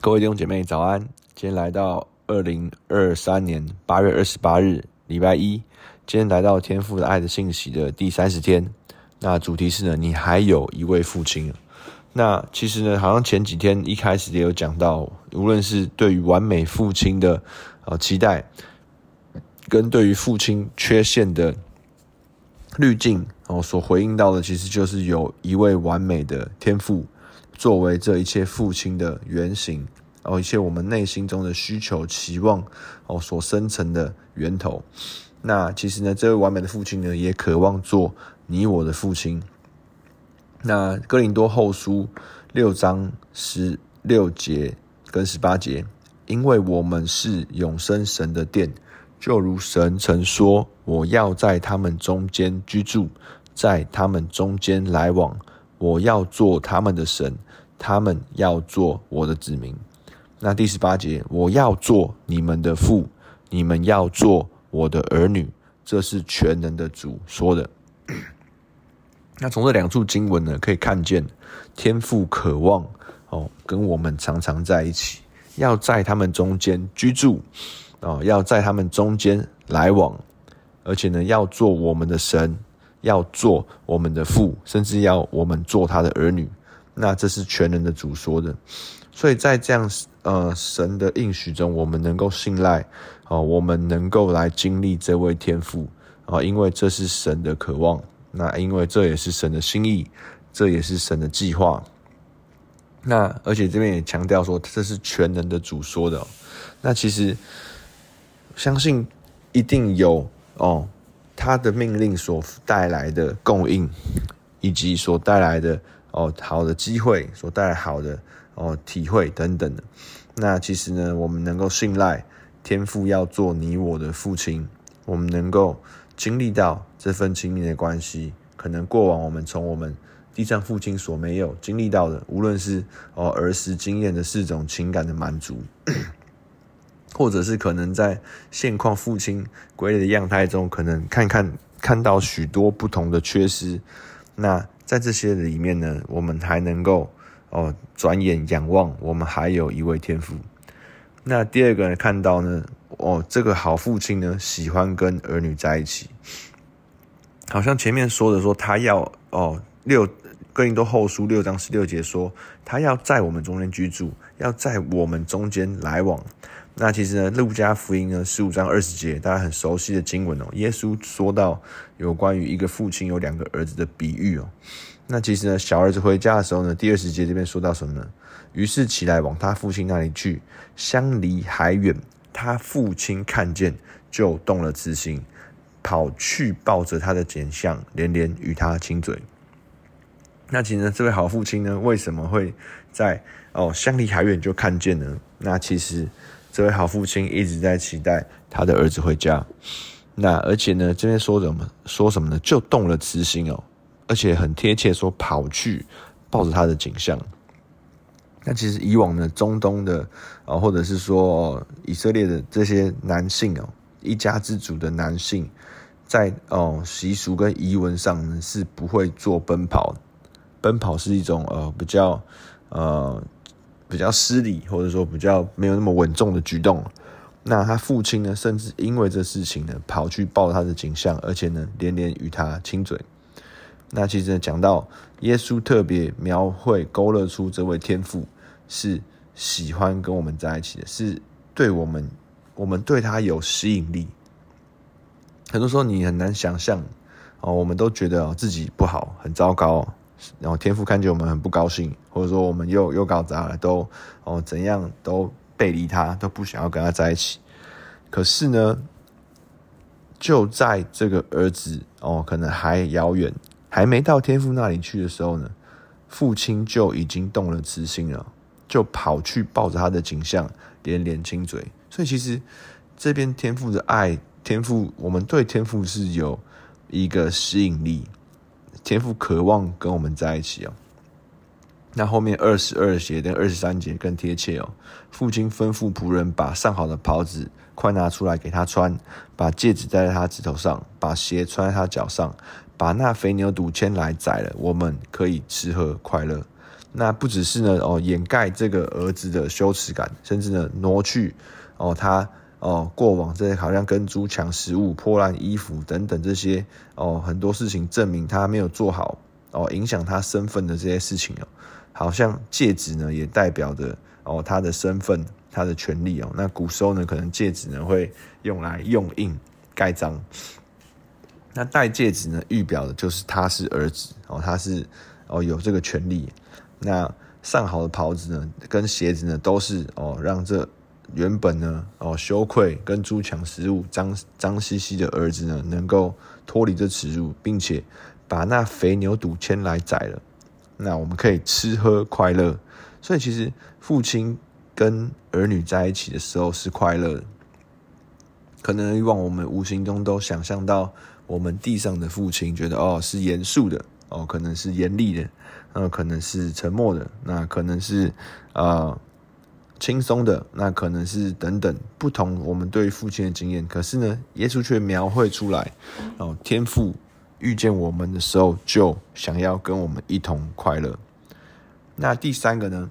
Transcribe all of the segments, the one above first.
各位弟兄姐妹早安！今天来到二零二三年八月二十八日，礼拜一。今天来到天父的爱的信息的第三十天。那主题是呢，你还有一位父亲。那其实呢，好像前几天一开始也有讲到，无论是对于完美父亲的呃期待，跟对于父亲缺陷的滤镜哦，所回应到的，其实就是有一位完美的天父。作为这一切父亲的原型，哦，一切我们内心中的需求、期望，哦，所生成的源头。那其实呢，这位完美的父亲呢，也渴望做你我的父亲。那哥林多后书六章十六节跟十八节，因为我们是永生神的殿，就如神曾说：“我要在他们中间居住，在他们中间来往。”我要做他们的神，他们要做我的子民。那第十八节，我要做你们的父，你们要做我的儿女。这是全能的主说的。那从这两处经文呢，可以看见天父渴望哦，跟我们常常在一起，要在他们中间居住哦，要在他们中间来往，而且呢，要做我们的神。要做我们的父，甚至要我们做他的儿女，那这是全能的主说的。所以在这样呃神的应许中，我们能够信赖哦，我们能够来经历这位天父啊，因为这是神的渴望，那因为这也是神的心意，这也是神的计划。那而且这边也强调说，这是全能的主说的。那其实相信一定有哦。他的命令所带来的供应，以及所带来的哦好的机会，所带来好的哦体会等等的，那其实呢，我们能够信赖天父要做你我的父亲，我们能够经历到这份亲密的关系，可能过往我们从我们地上父亲所没有经历到的，无论是哦儿时经验的四种情感的满足。或者是可能在现况父亲归类的样态中，可能看看看到许多不同的缺失。那在这些里面呢，我们还能够哦转眼仰望，我们还有一位天父。那第二个呢，看到呢，哦这个好父亲呢，喜欢跟儿女在一起。好像前面说的说他要哦六哥林多后书六章十六节说，他要在我们中间居住，要在我们中间来往。那其实呢，路加福音呢十五章二十节，大家很熟悉的经文哦。耶稣说到有关于一个父亲有两个儿子的比喻哦。那其实呢，小儿子回家的时候呢，第二十节这边说到什么呢？于是起来往他父亲那里去，相离还远，他父亲看见就动了慈心，跑去抱着他的颈项，连连与他亲嘴。那其实呢，这位好父亲呢，为什么会在哦相离还远就看见呢？那其实。这位好父亲一直在期待他的儿子回家，那而且呢，这边说什么？说什么呢？就动了慈心哦，而且很贴切，说跑去抱着他的景象。那其实以往呢，中东的啊，或者是说以色列的这些男性哦，一家之主的男性，在哦习俗跟仪文上呢，是不会做奔跑。奔跑是一种呃比较呃。比较失礼，或者说比较没有那么稳重的举动。那他父亲呢，甚至因为这事情呢，跑去抱他的景象，而且呢，连连与他亲嘴。那其实呢，讲到耶稣特别描绘、勾勒出这位天父是喜欢跟我们在一起的，是对我们，我们对他有吸引力。很多时候你很难想象哦，我们都觉得自己不好，很糟糕。然后天父看见我们很不高兴，或者说我们又又搞砸了，都哦怎样都背离他，都不想要跟他在一起。可是呢，就在这个儿子哦可能还遥远，还没到天父那里去的时候呢，父亲就已经动了慈心了，就跑去抱着他的景象，连连亲嘴。所以其实这边天父的爱，天父我们对天父是有一个吸引力。天父渴望跟我们在一起哦。那后面二十二节跟二十三节更贴切哦。父亲吩咐仆人把上好的袍子快拿出来给他穿，把戒指戴在他指头上，把鞋穿在他脚上，把那肥牛犊牵来宰了，我们可以吃喝快乐。那不只是呢哦掩盖这个儿子的羞耻感，甚至呢挪去哦他哦过往这些好像跟猪抢食物、破烂衣服等等这些哦很多事情证明他没有做好哦影响他身份的这些事情哦，好像戒指呢也代表着哦他的身份、他的权利哦。那古时候呢可能戒指呢会用来用印盖章，那戴戒指呢预表的就是他是儿子哦，他是哦有这个权利。那上好的袍子呢，跟鞋子呢，都是哦，让这原本呢哦羞愧跟猪抢食物脏脏兮兮的儿子呢，能够脱离这耻辱，并且把那肥牛犊牵来宰了。那我们可以吃喝快乐。所以其实父亲跟儿女在一起的时候是快乐的。可能以往我们无形中都想象到，我们地上的父亲觉得哦是严肃的哦，可能是严厉的。那可能是沉默的，那可能是呃轻松的，那可能是等等不同我们对父亲的经验。可是呢，耶稣却描绘出来，哦，天父遇见我们的时候，就想要跟我们一同快乐。那第三个呢，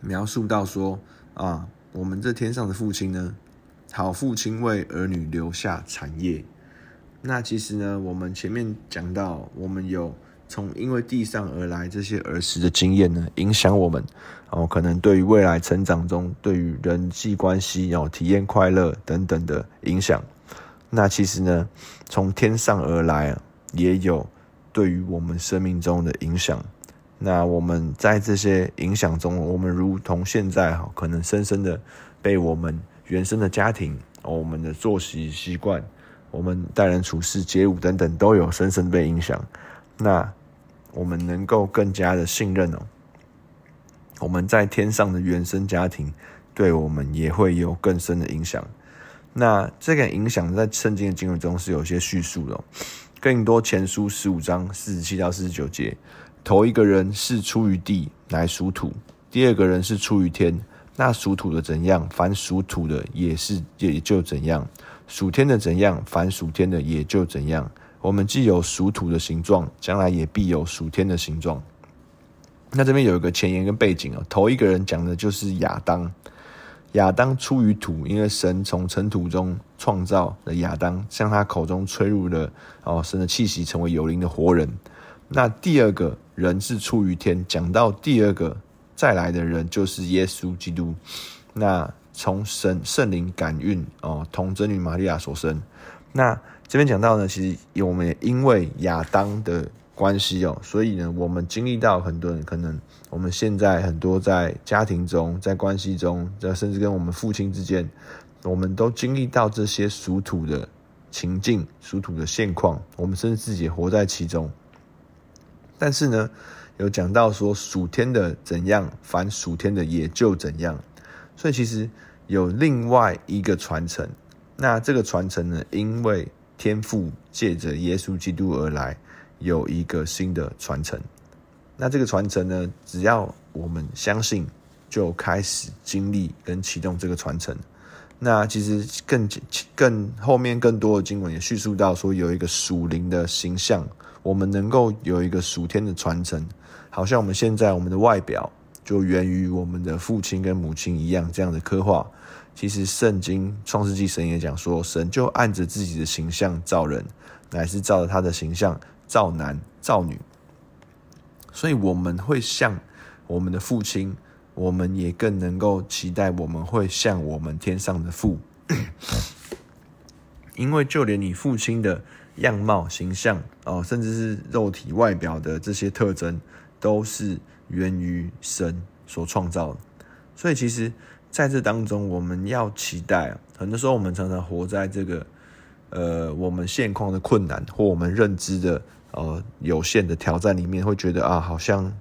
描述到说啊，我们这天上的父亲呢，好父亲为儿女留下产业。那其实呢，我们前面讲到，我们有。从因为地上而来这些儿时的经验呢，影响我们哦，可能对于未来成长中，对于人际关系哦，体验快乐等等的影响。那其实呢，从天上而来，也有对于我们生命中的影响。那我们在这些影响中，我们如同现在哈，可能深深的被我们原生的家庭、我们的作息习惯、我们待人处事、街舞等等，都有深深被影响。那我们能够更加的信任哦，我们在天上的原生家庭对我们也会有更深的影响。那这个影响在圣经的经文中是有些叙述的哦。哥林多前书十五章四十七到四十九节，头一个人是出于地，乃属土；第二个人是出于天，那属土的怎样，凡属土的也是也就怎样；属天的怎样，凡属天的也就怎样。我们既有属土的形状，将来也必有属天的形状。那这边有一个前言跟背景哦，头一个人讲的就是亚当。亚当出于土，因为神从尘土中创造了亚当，向他口中吹入了哦神的气息，成为有灵的活人。那第二个人是出于天，讲到第二个再来的人就是耶稣基督。那从神圣灵感孕哦，童贞女玛利亚所生。那这边讲到呢，其实我们也因为亚当的关系哦，所以呢，我们经历到很多人可能我们现在很多在家庭中、在关系中，甚至跟我们父亲之间，我们都经历到这些属土的情境、属土的现况，我们甚至自己也活在其中。但是呢，有讲到说属天的怎样，凡属天的也就怎样，所以其实有另外一个传承。那这个传承呢，因为天父借着耶稣基督而来，有一个新的传承。那这个传承呢，只要我们相信，就开始经历跟启动这个传承。那其实更更后面更多的经文也叙述到说，有一个属灵的形象，我们能够有一个属天的传承，好像我们现在我们的外表就源于我们的父亲跟母亲一样，这样的刻画。其实圣经创世纪神也讲说，神就按着自己的形象造人，乃是照着他的形象造男造女。所以我们会像我们的父亲，我们也更能够期待我们会像我们天上的父，因为就连你父亲的样貌形象哦，甚至是肉体外表的这些特征，都是源于神所创造的。所以其实。在这当中，我们要期待。很多时候，我们常常活在这个呃，我们现况的困难或我们认知的呃有限的挑战里面，会觉得啊，好像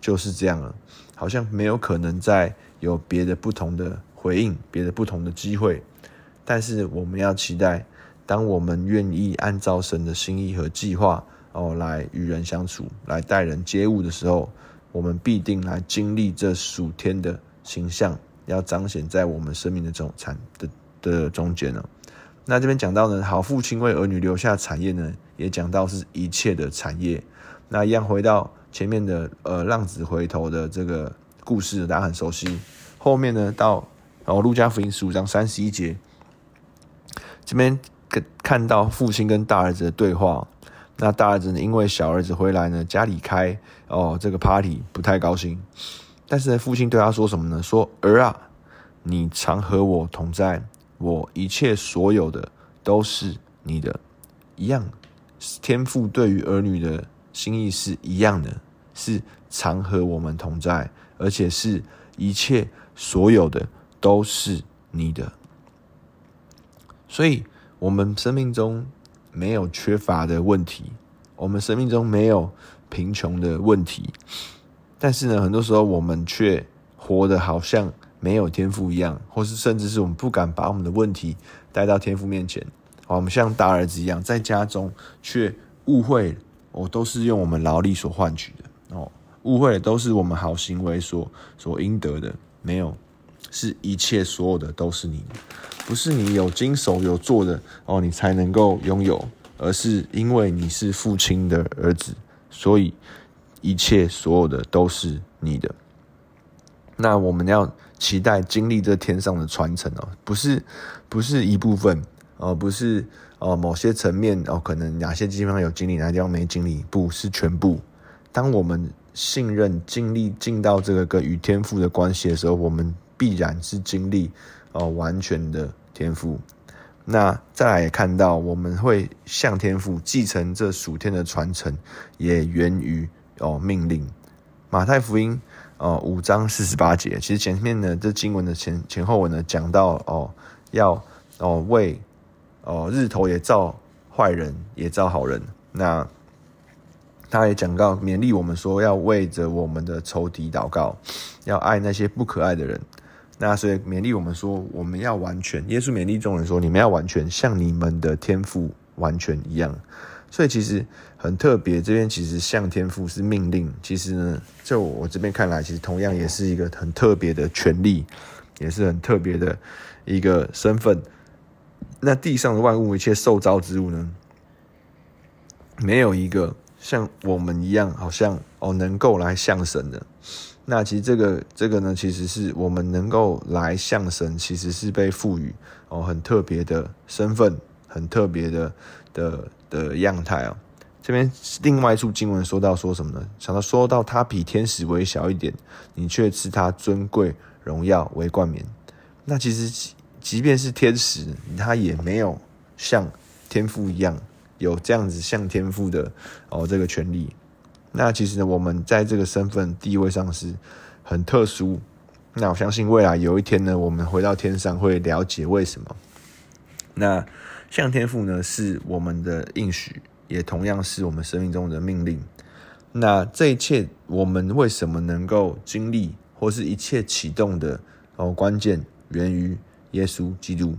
就是这样了，好像没有可能再有别的不同的回应，别的不同的机会。但是，我们要期待，当我们愿意按照神的心意和计划哦来与人相处，来待人接物的时候，我们必定来经历这数天的形象。要彰显在我们生命的中产的的中间呢，那这边讲到呢，好父亲为儿女留下产业呢，也讲到是一切的产业。那一样回到前面的呃浪子回头的这个故事，大家很熟悉。后面呢，到然后路加福音十五章三十一节，这边看看到父亲跟大儿子的对话。那大儿子呢，因为小儿子回来呢，家里开哦这个 party 不太高兴。但是，父亲对他说什么呢？说儿啊，你常和我同在，我一切所有的都是你的，一样。天父对于儿女的心意是一样的，是常和我们同在，而且是一切所有的都是你的。所以，我们生命中没有缺乏的问题，我们生命中没有贫穷的问题。但是呢，很多时候我们却活得好像没有天赋一样，或是甚至是我们不敢把我们的问题带到天赋面前。我们像大儿子一样，在家中却误会，哦，都是用我们劳力所换取的。哦，误会都是我们好行为所所应得的，没有，是一切所有的都是你，不是你有经手有做的哦，你才能够拥有，而是因为你是父亲的儿子，所以一切所有的都是你的。那我们要期待经历这天上的传承哦，不是，不是一部分。而不是哦，某些层面哦，可能哪些地方有经历，哪些地方没经历，不是全部。当我们信任、经历进到这个跟与天赋的关系的时候，我们必然是经历哦完全的天赋。那再来也看到，我们会向天赋继承这属天的传承，也源于哦命令。马太福音哦五章四十八节，其实前面呢这经文的前前后文呢讲到哦要哦为。哦，日头也照坏人，也照好人。那他也讲到勉励我们说，要为着我们的仇敌祷告，要爱那些不可爱的人。那所以勉励我们说，我们要完全。耶稣勉励众人说，你们要完全，像你们的天赋完全一样。所以其实很特别，这边其实向天父是命令。其实呢，就我这边看来，其实同样也是一个很特别的权利，也是很特别的一个身份。那地上的万物，一切受造之物呢，没有一个像我们一样，好像哦能够来向神的。那其实这个这个呢，其实是我们能够来向神，其实是被赋予哦很特别的身份，很特别的的的样态啊。这边另外一处经文说到说什么呢？想到说到他比天使微小一点，你却赐他尊贵荣耀为冠冕。那其实。即便是天使，他也没有像天父一样有这样子像天父的哦这个权利。那其实呢，我们在这个身份地位上是很特殊。那我相信未来有一天呢，我们回到天上会了解为什么。那像天父呢，是我们的应许，也同样是我们生命中的命令。那这一切，我们为什么能够经历，或是一切启动的哦关键，源于。耶稣基督，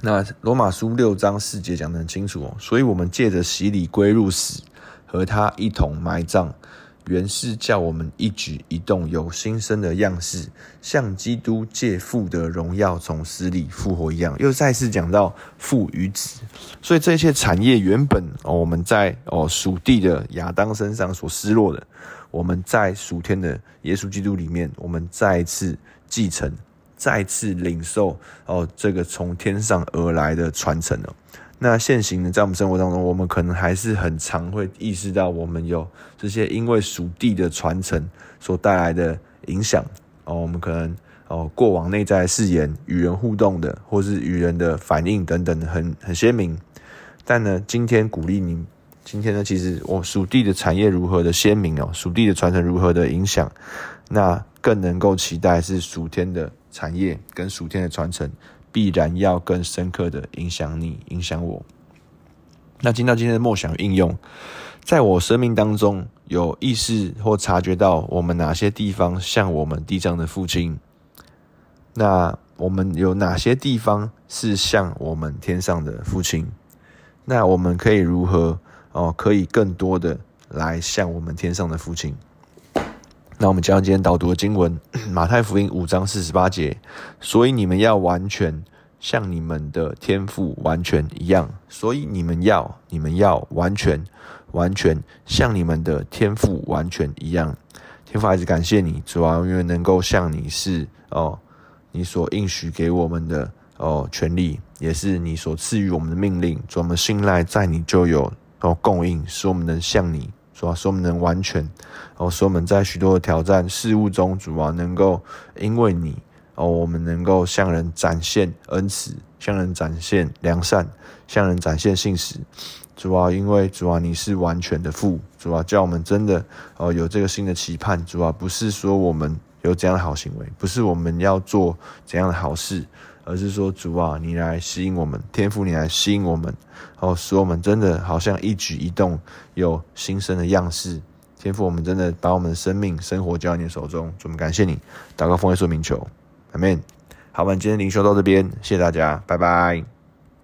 那罗马书六章四节讲得很清楚哦，所以我们借着洗礼归入死，和他一同埋葬，原是叫我们一举一动有新生的样式，像基督借父的荣耀从死里复活一样。又再次讲到父与子，所以这些产业原本我们在哦属地的亚当身上所失落的，我们在属天的耶稣基督里面，我们再一次继承。再次领受哦，这个从天上而来的传承哦。那现行呢，在我们生活当中，我们可能还是很常会意识到，我们有这些因为属地的传承所带来的影响哦。我们可能哦，过往内在誓言、与人互动的，或是与人的反应等等，很很鲜明。但呢，今天鼓励您，今天呢，其实我属地的产业如何的鲜明哦，属地的传承如何的影响，那更能够期待是属天的。产业跟属天的传承，必然要更深刻的影响你，影响我。那进到今天的默想应用，在我生命当中有意识或察觉到我们哪些地方像我们地上的父亲？那我们有哪些地方是像我们天上的父亲？那我们可以如何哦？可以更多的来像我们天上的父亲？那我们将今天导读的经文，马太福音五章四十八节。所以你们要完全像你们的天赋完全一样。所以你们要，你们要完全完全，像你们的天赋完全一样。天父孩子，感谢你，主啊，因为能够像你是哦，你所应许给我们的哦权利，也是你所赐予我们的命令。主，我们信赖在你就有哦供应，使我们能像你。主啊，使我们能完全，哦，使我们在许多的挑战事物中，主啊，能够因为你，哦，我们能够向人展现恩慈，向人展现良善，向人展现信实。主啊，因为主啊，你是完全的父，主啊，叫我们真的哦有这个新的期盼。主啊，不是说我们有怎样的好行为，不是我们要做怎样的好事。而是说，主啊，你来吸引我们，天赋，你来吸引我们，哦，使我们真的好像一举一动有新生的样式。天赋，我们真的把我们的生命、生活交在你的手中，主，我们感谢你，祷告奉耶稣名求，阿门。好，我们今天灵修到这边，谢谢大家，拜拜。